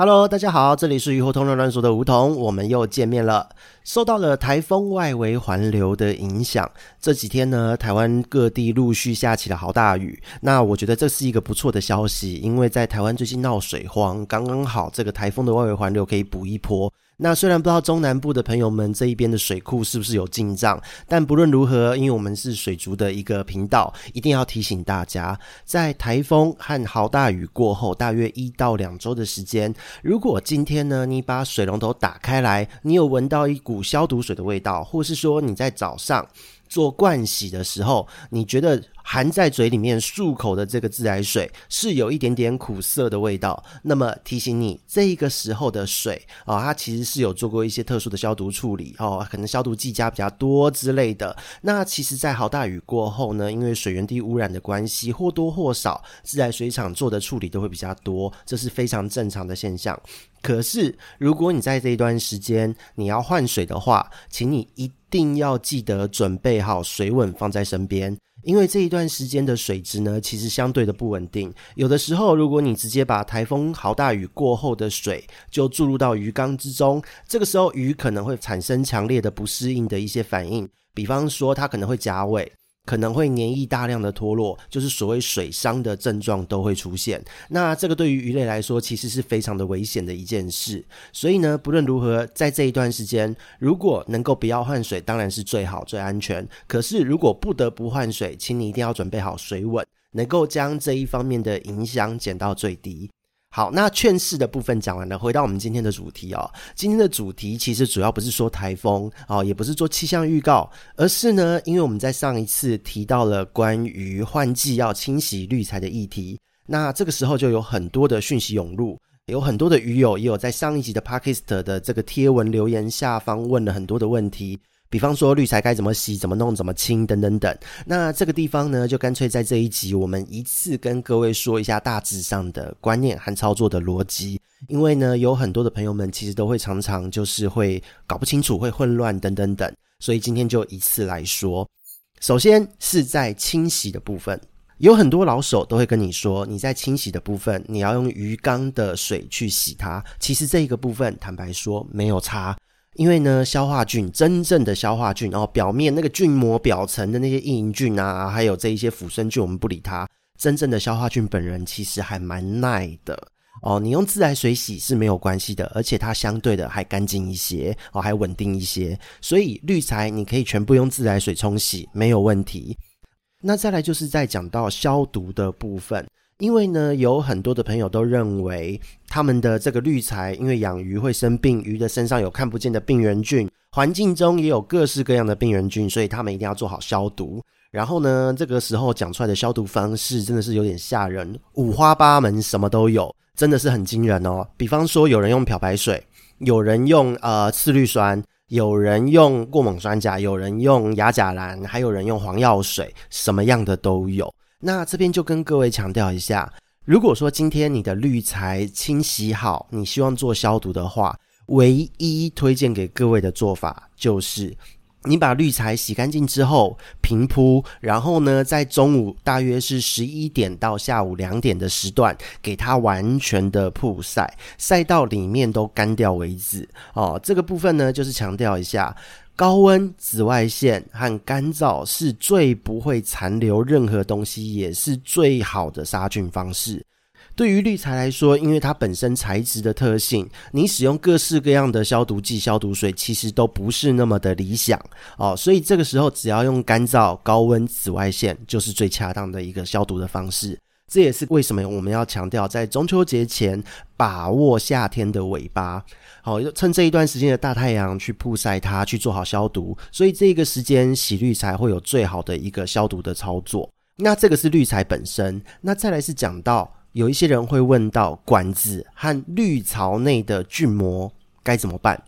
Hello，大家好，这里是鱼活通乱乱说的梧桐，我们又见面了。受到了台风外围环流的影响，这几天呢，台湾各地陆续下起了好大雨。那我觉得这是一个不错的消息，因为在台湾最近闹水荒，刚刚好这个台风的外围环流可以补一波。那虽然不知道中南部的朋友们这一边的水库是不是有进账，但不论如何，因为我们是水族的一个频道，一定要提醒大家，在台风和豪大雨过后，大约一到两周的时间，如果今天呢，你把水龙头打开来，你有闻到一股消毒水的味道，或是说你在早上做盥洗的时候，你觉得含在嘴里面漱口的这个自来水是有一点点苦涩的味道，那么提醒你，这个时候的水啊、哦，它其实是有做过一些特殊的消毒处理哦，可能消毒剂加比较多之类的。那其实，在豪大雨过后呢，因为水源地污染的关系，或多或少自来水厂做的处理都会比较多，这是非常正常的现象。可是，如果你在这一段时间你要换水的话，请你一定要记得准备好水稳放在身边，因为这一段时间的水质呢，其实相对的不稳定。有的时候，如果你直接把台风豪大雨过后的水就注入到鱼缸之中，这个时候鱼可能会产生强烈的不适应的一些反应，比方说它可能会夹尾。可能会黏液大量的脱落，就是所谓水伤的症状都会出现。那这个对于鱼类来说，其实是非常的危险的一件事。所以呢，不论如何，在这一段时间，如果能够不要换水，当然是最好、最安全。可是如果不得不换水，请你一定要准备好水稳，能够将这一方面的影响减到最低。好，那劝世的部分讲完了，回到我们今天的主题哦。今天的主题其实主要不是说台风哦，也不是做气象预告，而是呢，因为我们在上一次提到了关于换季要清洗滤材的议题，那这个时候就有很多的讯息涌入，有很多的鱼友也有在上一集的 Podcast 的这个贴文留言下方问了很多的问题。比方说滤材该怎么洗、怎么弄、怎么清等等等。那这个地方呢，就干脆在这一集，我们一次跟各位说一下大致上的观念和操作的逻辑。因为呢，有很多的朋友们其实都会常常就是会搞不清楚、会混乱等等等。所以今天就一次来说。首先是在清洗的部分，有很多老手都会跟你说，你在清洗的部分，你要用鱼缸的水去洗它。其实这一个部分，坦白说没有差。因为呢，消化菌真正的消化菌，然后表面那个菌膜表层的那些益菌啊，还有这一些腐生菌，我们不理它。真正的消化菌本人其实还蛮耐的哦。你用自来水洗是没有关系的，而且它相对的还干净一些哦，还稳定一些。所以滤材你可以全部用自来水冲洗，没有问题。那再来就是在讲到消毒的部分。因为呢，有很多的朋友都认为他们的这个滤材，因为养鱼会生病，鱼的身上有看不见的病原菌，环境中也有各式各样的病原菌，所以他们一定要做好消毒。然后呢，这个时候讲出来的消毒方式真的是有点吓人，五花八门，什么都有，真的是很惊人哦。比方说，有人用漂白水，有人用呃次氯酸，有人用过锰酸钾，有人用亚甲蓝，还有人用黄药水，什么样的都有。那这边就跟各位强调一下，如果说今天你的滤材清洗好，你希望做消毒的话，唯一推荐给各位的做法就是，你把滤材洗干净之后平铺，然后呢，在中午大约是十一点到下午两点的时段，给它完全的曝晒，晒到里面都干掉为止。哦，这个部分呢，就是强调一下。高温、紫外线和干燥是最不会残留任何东西，也是最好的杀菌方式。对于滤材来说，因为它本身材质的特性，你使用各式各样的消毒剂、消毒水，其实都不是那么的理想哦。所以这个时候，只要用干燥、高温、紫外线，就是最恰当的一个消毒的方式。这也是为什么我们要强调在中秋节前把握夏天的尾巴，好，趁这一段时间的大太阳去曝晒它，去做好消毒。所以这个时间洗滤材会有最好的一个消毒的操作。那这个是滤材本身。那再来是讲到有一些人会问到管子和滤槽内的菌膜该怎么办？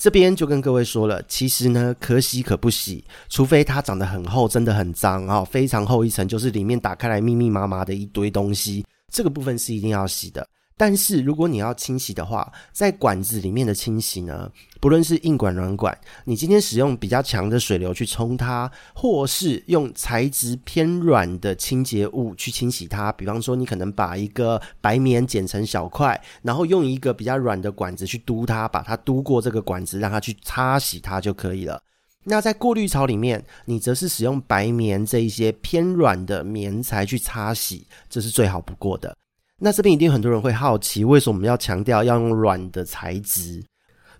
这边就跟各位说了，其实呢，可洗可不洗，除非它长得很厚，真的很脏啊，非常厚一层，就是里面打开来密密麻麻的一堆东西，这个部分是一定要洗的。但是如果你要清洗的话，在管子里面的清洗呢，不论是硬管软管，你今天使用比较强的水流去冲它，或是用材质偏软的清洁物去清洗它，比方说你可能把一个白棉剪成小块，然后用一个比较软的管子去嘟它，把它嘟过这个管子，让它去擦洗它就可以了。那在过滤槽里面，你则是使用白棉这一些偏软的棉材去擦洗，这是最好不过的。那这边一定很多人会好奇，为什么我们要强调要用软的材质？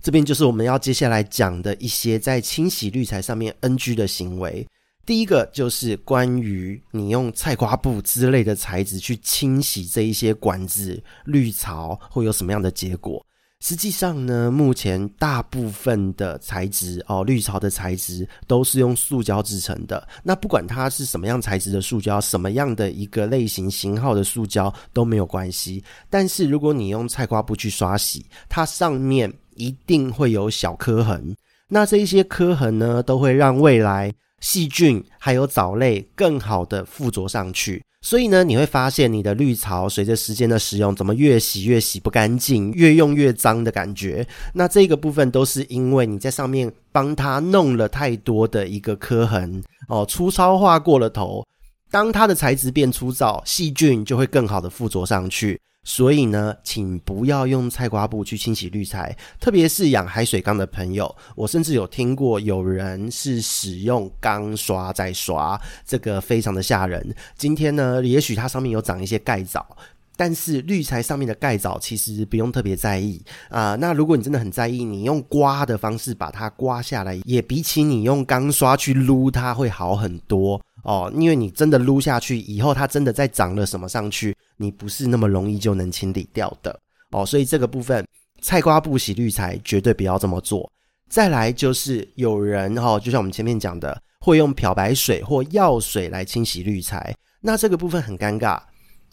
这边就是我们要接下来讲的一些在清洗滤材上面 NG 的行为。第一个就是关于你用菜瓜布之类的材质去清洗这一些管子、滤槽，会有什么样的结果？实际上呢，目前大部分的材质哦，绿槽的材质都是用塑胶制成的。那不管它是什么样材质的塑胶，什么样的一个类型型号的塑胶都没有关系。但是如果你用菜瓜布去刷洗，它上面一定会有小磕痕。那这一些磕痕呢，都会让未来细菌还有藻类更好的附着上去。所以呢，你会发现你的滤槽随着时间的使用，怎么越洗越洗不干净，越用越脏的感觉。那这个部分都是因为你在上面帮它弄了太多的一个磕痕哦，粗糙化过了头。当它的材质变粗糙，细菌就会更好的附着上去。所以呢，请不要用菜瓜布去清洗滤材，特别是养海水缸的朋友。我甚至有听过有人是使用钢刷在刷，这个非常的吓人。今天呢，也许它上面有长一些盖藻，但是滤材上面的盖藻其实不用特别在意啊、那如果你真的很在意，你用刮的方式把它刮下来，也比起你用钢刷去撸它会好很多。哦，因为你真的撸下去以后，它真的再长了什么上去，你不是那么容易就能清理掉的哦。所以这个部分，菜瓜不洗滤材绝对不要这么做。再来就是有人哈、哦，就像我们前面讲的，会用漂白水或药水来清洗滤材，那这个部分很尴尬。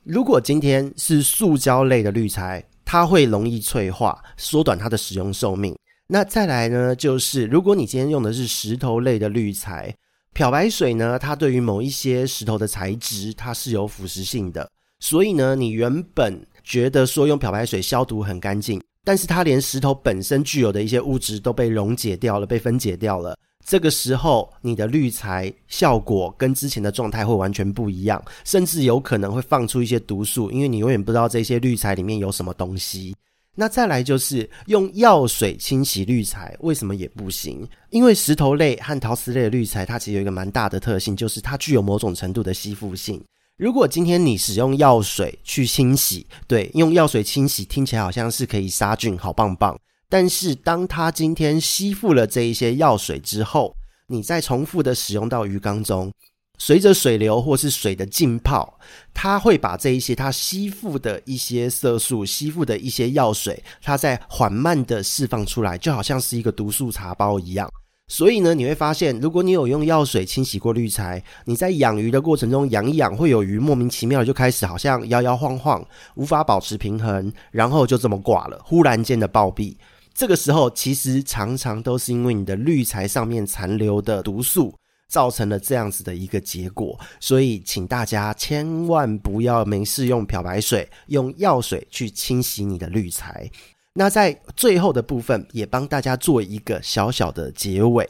如果今天是塑胶类的滤材，它会容易脆化，缩短它的使用寿命。那再来呢，就是如果你今天用的是石头类的滤材。漂白水呢，它对于某一些石头的材质，它是有腐蚀性的。所以呢，你原本觉得说用漂白水消毒很干净，但是它连石头本身具有的一些物质都被溶解掉了，被分解掉了。这个时候，你的滤材效果跟之前的状态会完全不一样，甚至有可能会放出一些毒素，因为你永远不知道这些滤材里面有什么东西。那再来就是用药水清洗滤材，为什么也不行？因为石头类和陶瓷类的滤材，它其实有一个蛮大的特性，就是它具有某种程度的吸附性。如果今天你使用药水去清洗，对，用药水清洗听起来好像是可以杀菌，好棒棒。但是当它今天吸附了这一些药水之后，你再重复的使用到鱼缸中。随着水流或是水的浸泡，它会把这一些它吸附的一些色素、吸附的一些药水，它在缓慢的释放出来，就好像是一个毒素茶包一样。所以呢，你会发现，如果你有用药水清洗过滤材，你在养鱼的过程中养一养，会有鱼莫名其妙的就开始好像摇摇晃晃，无法保持平衡，然后就这么挂了，忽然间的暴毙。这个时候，其实常常都是因为你的滤材上面残留的毒素。造成了这样子的一个结果，所以请大家千万不要没事用漂白水、用药水去清洗你的滤材。那在最后的部分，也帮大家做一个小小的结尾。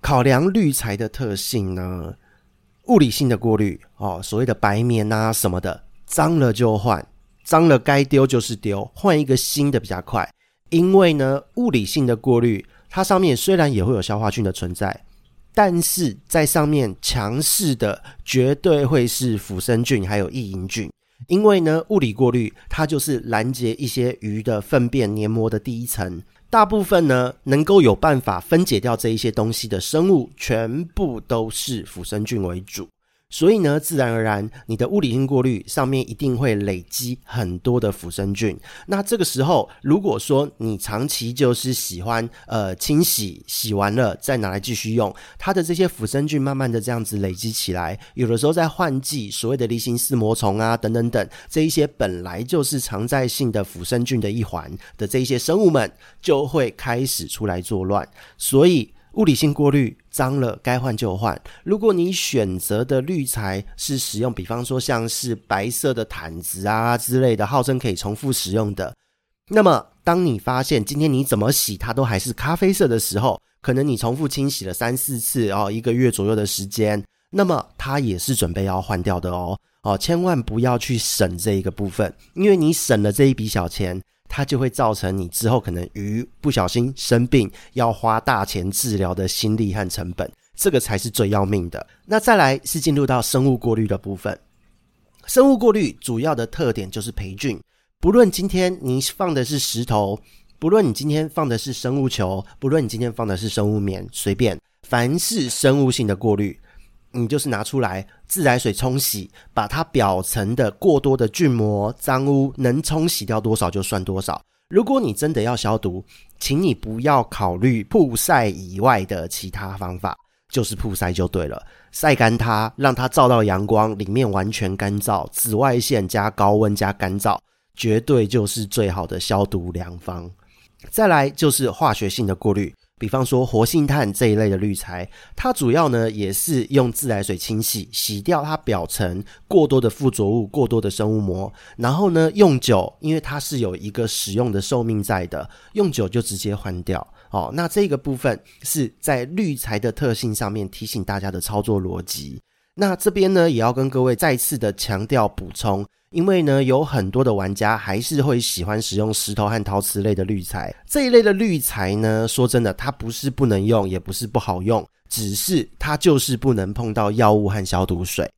考量滤材的特性呢，物理性的过滤哦，所谓的白棉啊什么的，脏了就换，脏了该丢就是丢，换一个新的比较快。因为呢，物理性的过滤，它上面虽然也会有消化菌的存在。但是在上面强势的绝对会是腐生菌，还有异营菌，因为呢，物理过滤它就是拦截一些鱼的粪便黏膜的第一层，大部分呢能够有办法分解掉这一些东西的生物，全部都是腐生菌为主。所以呢，自然而然，你的物理性过滤上面一定会累积很多的腐生菌。那这个时候，如果说你长期就是喜欢呃清洗，洗完了再拿来继续用，它的这些腐生菌慢慢的这样子累积起来，有的时候在换季，所谓的离心丝膜虫啊等等等，这一些本来就是常在性的腐生菌的一环的这一些生物们，就会开始出来作乱。所以。物理性过滤脏了，该换就换。如果你选择的滤材是使用，比方说像是白色的毯子啊之类的，号称可以重复使用的，那么当你发现今天你怎么洗它都还是咖啡色的时候，可能你重复清洗了三四次哦，一个月左右的时间，那么它也是准备要换掉的哦。哦，千万不要去省这一个部分，因为你省了这一笔小钱。它就会造成你之后可能鱼不小心生病，要花大钱治疗的心力和成本，这个才是最要命的。那再来是进入到生物过滤的部分，生物过滤主要的特点就是培菌。不论今天你放的是石头，不论你今天放的是生物球，不论你今天放的是生物棉，随便，凡是生物性的过滤。你就是拿出来自来水冲洗，把它表层的过多的菌膜、脏污能冲洗掉多少就算多少。如果你真的要消毒，请你不要考虑曝晒以外的其他方法，就是曝晒就对了。晒干它，让它照到阳光，里面完全干燥，紫外线加高温加干燥，绝对就是最好的消毒良方。再来就是化学性的过滤。比方说活性炭这一类的滤材，它主要呢也是用自来水清洗，洗掉它表层过多的附着物、过多的生物膜，然后呢用久，因为它是有一个使用的寿命在的，用久就直接换掉。哦，那这个部分是在滤材的特性上面提醒大家的操作逻辑。那这边呢也要跟各位再次的强调补充。因为呢，有很多的玩家还是会喜欢使用石头和陶瓷类的滤材。这一类的滤材呢，说真的，它不是不能用，也不是不好用，只是它就是不能碰到药物和消毒水。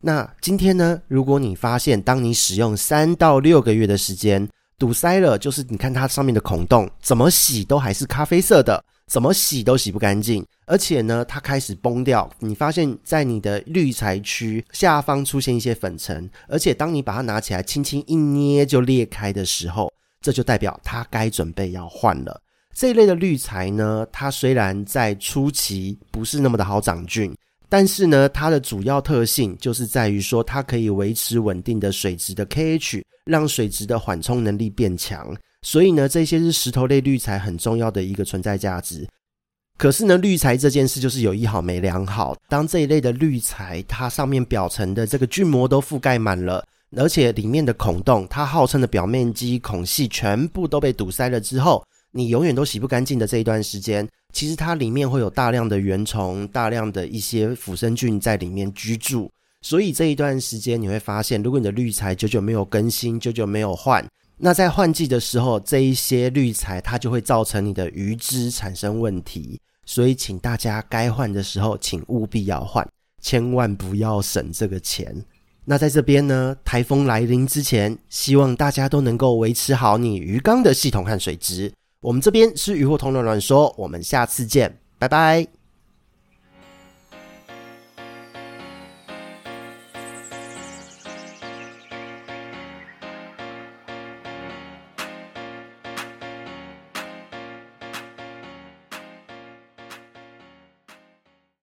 那今天呢，如果你发现，当你使用三到六个月的时间，堵塞了，就是你看它上面的孔洞，怎么洗都还是咖啡色的。怎么洗都洗不干净，而且呢，它开始崩掉。你发现，在你的滤材区下方出现一些粉尘，而且当你把它拿起来轻轻一捏就裂开的时候，这就代表它该准备要换了。这一类的滤材呢，它虽然在初期不是那么的好长菌，但是呢，它的主要特性就是在于说，它可以维持稳定的水质的 KH，让水质的缓冲能力变强。所以呢，这些是石头类滤材很重要的一个存在价值。可是呢，滤材这件事就是有一好没两好。当这一类的滤材，它上面表层的这个菌膜都覆盖满了，而且里面的孔洞，它号称的表面积孔隙全部都被堵塞了之后，你永远都洗不干净的这一段时间，其实它里面会有大量的原虫、大量的一些腐生菌在里面居住。所以这一段时间你会发现，如果你的滤材久久没有更新，久久没有换。那在换季的时候，这一些滤材它就会造成你的鱼只产生问题，所以请大家该换的时候，请务必要换，千万不要省这个钱。那在这边呢，台风来临之前，希望大家都能够维持好你鱼缸的系统和水质。我们这边是鱼货同乱乱说，我们下次见，拜拜。